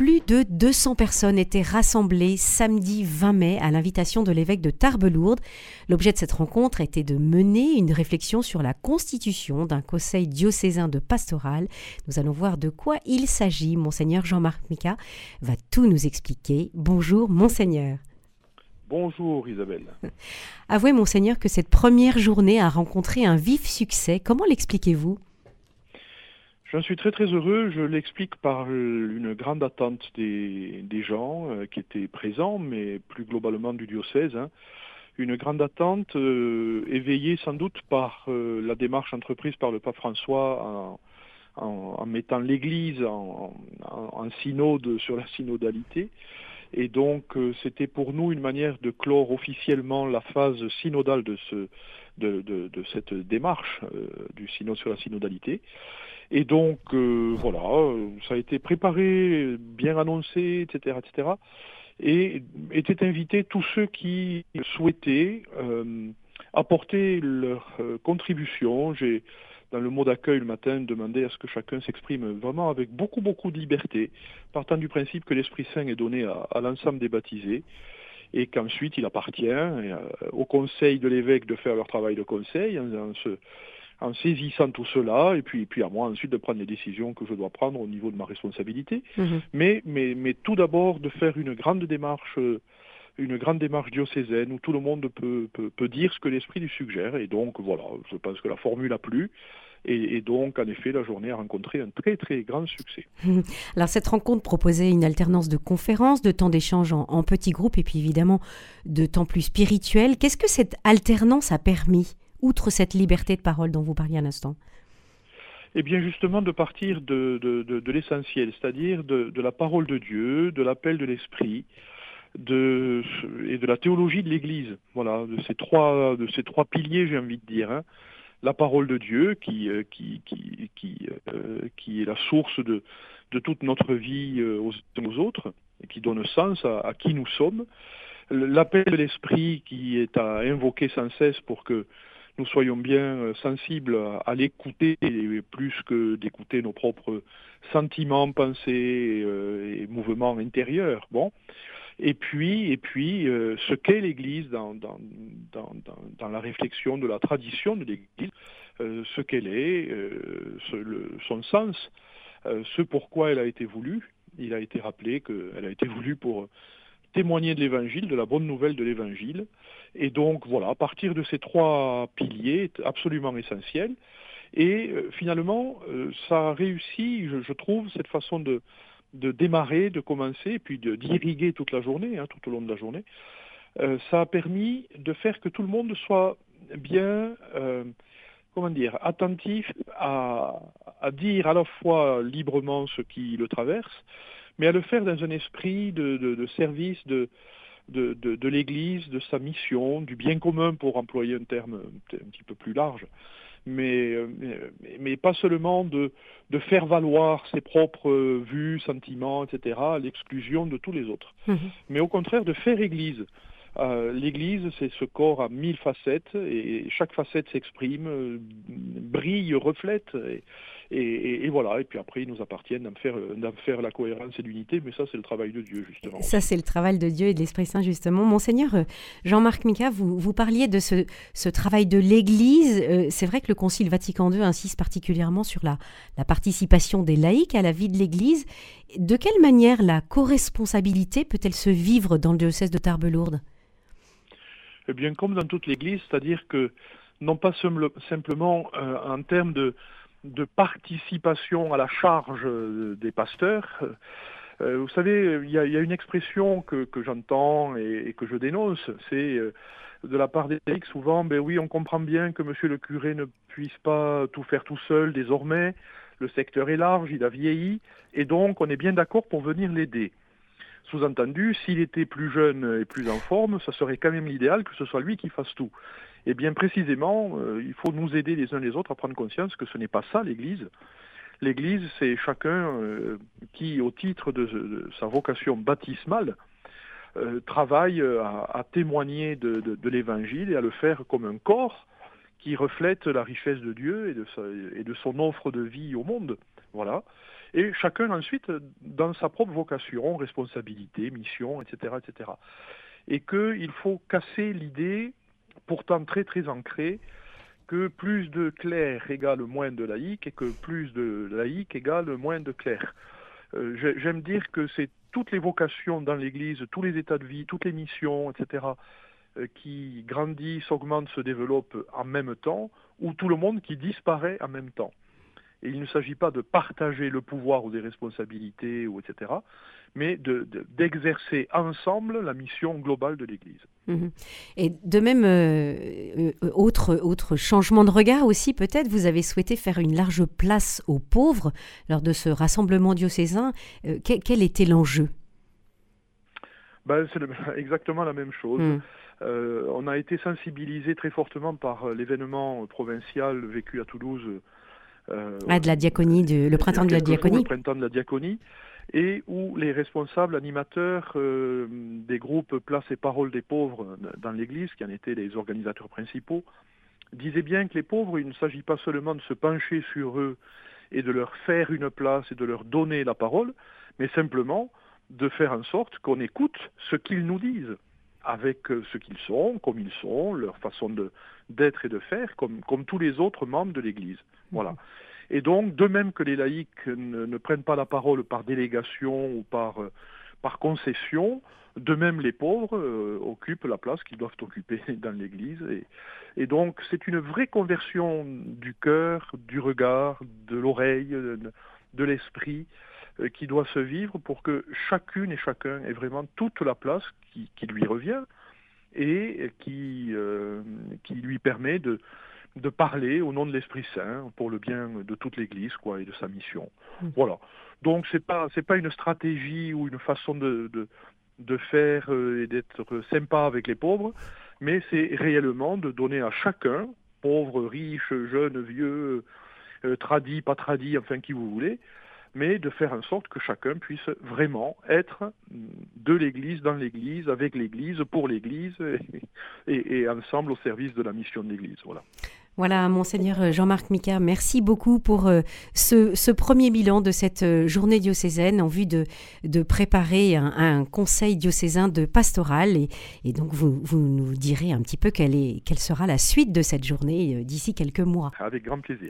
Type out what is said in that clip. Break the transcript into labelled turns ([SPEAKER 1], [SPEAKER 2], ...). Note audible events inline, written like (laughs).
[SPEAKER 1] Plus de 200 personnes étaient rassemblées samedi 20 mai à l'invitation de l'évêque de Tarbes-Lourdes. L'objet de cette rencontre était de mener une réflexion sur la constitution d'un conseil diocésain de pastoral. Nous allons voir de quoi il s'agit. Monseigneur Jean-Marc Mica va tout nous expliquer. Bonjour, Monseigneur.
[SPEAKER 2] Bonjour Isabelle.
[SPEAKER 1] Avouez, Monseigneur, que cette première journée a rencontré un vif succès. Comment l'expliquez-vous?
[SPEAKER 2] J'en suis très très heureux. Je l'explique par une grande attente des, gens euh, qui étaient présents, mais plus globalement du diocèse. Hein. Une grande attente euh, éveillée sans doute par euh, la démarche entreprise par le pape François en, mettant l'Église en, synode sur la synodalité et donc, euh, c'était pour nous une manière de clore officiellement la phase synodale de, ce, de, de, cette démarche euh, du synode sur la synodalité. Et donc, euh, voilà, ça a été préparé, bien annoncé, etc., etc. Et étaient invités tous ceux qui souhaitaient apporter leur contribution. J'ai dans le mot d'accueil le matin, demander à ce que chacun s'exprime vraiment avec beaucoup, beaucoup de liberté, partant du principe que l'Esprit Saint est donné à, l'ensemble des baptisés et qu'ensuite il appartient euh, au conseil de l'évêque de faire leur travail de conseil en, saisissant tout cela, et puis, puis à moi ensuite de prendre les décisions que je dois prendre au niveau de ma responsabilité. Mhm. Mais, mais, mais tout d'abord de faire une grande démarche une grande démarche diocésaine où tout le monde peut, peut, dire ce que l'esprit lui suggère. Et donc, voilà, je pense que la formule a plu. Et, donc, en effet, la journée a rencontré un très, très grand succès. (laughs)
[SPEAKER 1] Alors, cette rencontre proposait une alternance de conférences, de temps d'échange en, petits groupes et puis évidemment de temps plus spirituel. Qu'est-ce que cette alternance a permis, outre cette liberté de parole dont vous parliez un instant?
[SPEAKER 2] Eh bien justement de partir de, de, de l'essentiel, c'est-à-dire de, la parole de Dieu, de l'appel de l'Esprit, de, et de la théologie de l'Église. Voilà, de ces trois, de ces trois piliers, j'ai envie de dire. Hein. La parole de Dieu, qui, euh, qui, qui, qui, euh, qui est la source de, de toute notre vie euh, aux, autres, et qui donne sens à, qui nous sommes. L'appel de l'Esprit qui est à invoquer sans cesse pour que nous soyons bien sensibles à, l'écouter, plus que d'écouter nos propres sentiments, pensées et mouvements intérieurs. Bon, et puis, et puis euh, ce qu'est l'Église dans, dans, dans, la réflexion de la tradition de l'Église, euh, ce qu'elle est, euh, son sens, ce pourquoi elle a été voulue. Il a été rappelé qu'elle a été voulue pour témoigner de l'Évangile, de la bonne nouvelle de l'Évangile. Et donc voilà, à partir de ces trois piliers absolument essentiels, et finalement, ça a réussi, je, je trouve, cette façon de, de démarrer, de commencer, puis d'irriguer toute la journée, hein, tout au long de la journée, euh, ça a permis de faire que tout le monde soit bien, euh, comment dire, attentif à, dire à la fois librement ce qui le traverse, mais à le faire dans un esprit de, service de, de, de l'Église, de sa mission, du bien commun, pour employer un terme un petit peu plus large. Euh, mais, mais, pas seulement de, de, faire valoir ses propres vues, sentiments, etc., à l'exclusion de tous les autres. Mhm. Mais au contraire, de faire Église. Euh, L'Église, c'est ce corps à mille facettes, et chaque facette s'exprime, euh, brille, reflète. Et, et, voilà, et puis après, il nous appartient d'en faire, faire la cohérence et l'unité, mais ça, c'est le travail de Dieu, justement.
[SPEAKER 1] Ça, c'est le travail de Dieu et de l'Esprit Saint, justement. Monseigneur euh, Jean-Marc Mica, vous, vous parliez de ce, ce travail de l'Église. Euh, c'est vrai que le Concile Vatican II insiste particulièrement sur la, la participation des laïcs à la vie de l'Église. De quelle manière la co-responsabilité peut-elle se vivre dans le diocèse de Tarbes-Lourdes?
[SPEAKER 2] Eh bien, comme dans toute l'Église, c'est-à-dire que non pas simplement euh, en termes de de participation à la charge euh, des pasteurs. Euh, vous savez, il y, a, une expression que, j'entends et, que je dénonce, c'est euh, de la part des laïcs souvent, ben oui, on comprend bien que monsieur le curé ne puisse pas tout faire tout seul désormais, le secteur est large, il a vieilli, et donc on est bien d'accord pour venir l'aider. Sous-entendu, s'il était plus jeune et plus en forme, ça serait quand même l'idéal que ce soit lui qui fasse tout. Et bien précisément, euh, il faut nous aider les uns les autres à prendre conscience que ce n'est pas ça l'Église. L'Église, c'est chacun euh, qui, au titre de, sa vocation baptismale, euh, travaille à, témoigner de, l'Évangile et à le faire comme un corps qui reflète la richesse de Dieu et de, et de son offre de vie au monde. Voilà. Et chacun ensuite dans sa propre vocation, responsabilité, mission, etc. etc. Et qu'il faut casser l'idée, pourtant très très ancrée, que plus de clercs égale moins de laïcs et que plus de laïcs égale moins de clercs. Euh, j'aime dire que c'est toutes les vocations dans l'Église, tous les états de vie, toutes les missions, etc., euh, qui grandissent, augmentent, se développent en même temps, ou tout le monde qui disparaît en même temps. Et il ne s'agit pas de partager le pouvoir ou des responsabilités, ou etc., mais d'exercer ensemble la mission globale de l'Église.
[SPEAKER 1] Mhm. Et de même, euh, euh, autre, autre changement de regard aussi, peut-être, vous avez souhaité faire une large place aux pauvres lors de ce rassemblement diocésain. Euh, quel, était l'enjeu?
[SPEAKER 2] Ben, C'est (laughs) exactement la même chose. Mhm. on a été sensibilisé très fortement par l'événement provincial vécu à Toulouse
[SPEAKER 1] ah, de la diaconie, le printemps de la diaconie. Le
[SPEAKER 2] printemps de la diaconie, et où les responsables animateurs euh, des groupes Place et Parole des pauvres dans l'Église, qui en étaient les organisateurs principaux, disaient bien que les pauvres, il ne s'agit pas seulement de se pencher sur eux et de leur faire une place et de leur donner la parole, mais simplement de faire en sorte qu'on écoute ce qu'ils nous disent avec euh, ce qu'ils sont, comme ils sont, leur façon d'être et de faire, comme, comme tous les autres membres de l'Église. Voilà. Et donc, de même que les laïcs ne, prennent pas la parole par délégation ou par, euh, par concession, de même les pauvres euh, occupent la place qu'ils doivent occuper (laughs) dans l'Église. Et, et donc, c'est une vraie conversion du cœur, du regard, de l'oreille, de, de l'esprit qui doit se vivre pour que chacune et chacun ait vraiment toute la place qui, qui lui revient et qui, qui lui permet de, de parler au nom de l'Esprit Saint pour le bien de toute l'Église quoi et de sa mission. Voilà. Donc c'est pas c'est pas une stratégie ou une façon de de, de faire euh, et d'être sympa avec les pauvres, mais c'est réellement de donner à chacun, pauvre, riche, jeune, vieux, euh, tradit, pas tradit, enfin qui vous voulez, mais de faire en sorte que chacun puisse vraiment être de l'Église, dans l'Église, avec l'Église, pour l'Église (laughs) et, et, ensemble au service de la mission de l'Église. Voilà.
[SPEAKER 1] Voilà, monseigneur Jean-Marc Micard, merci beaucoup pour euh, ce, premier bilan de cette euh, journée diocésaine en vue de, de préparer un, conseil diocésain de pastoral. Et, donc, vous, vous, nous direz un petit peu quelle, est, quelle sera la suite de cette journée euh, d'ici quelques mois.
[SPEAKER 2] Avec grand plaisir.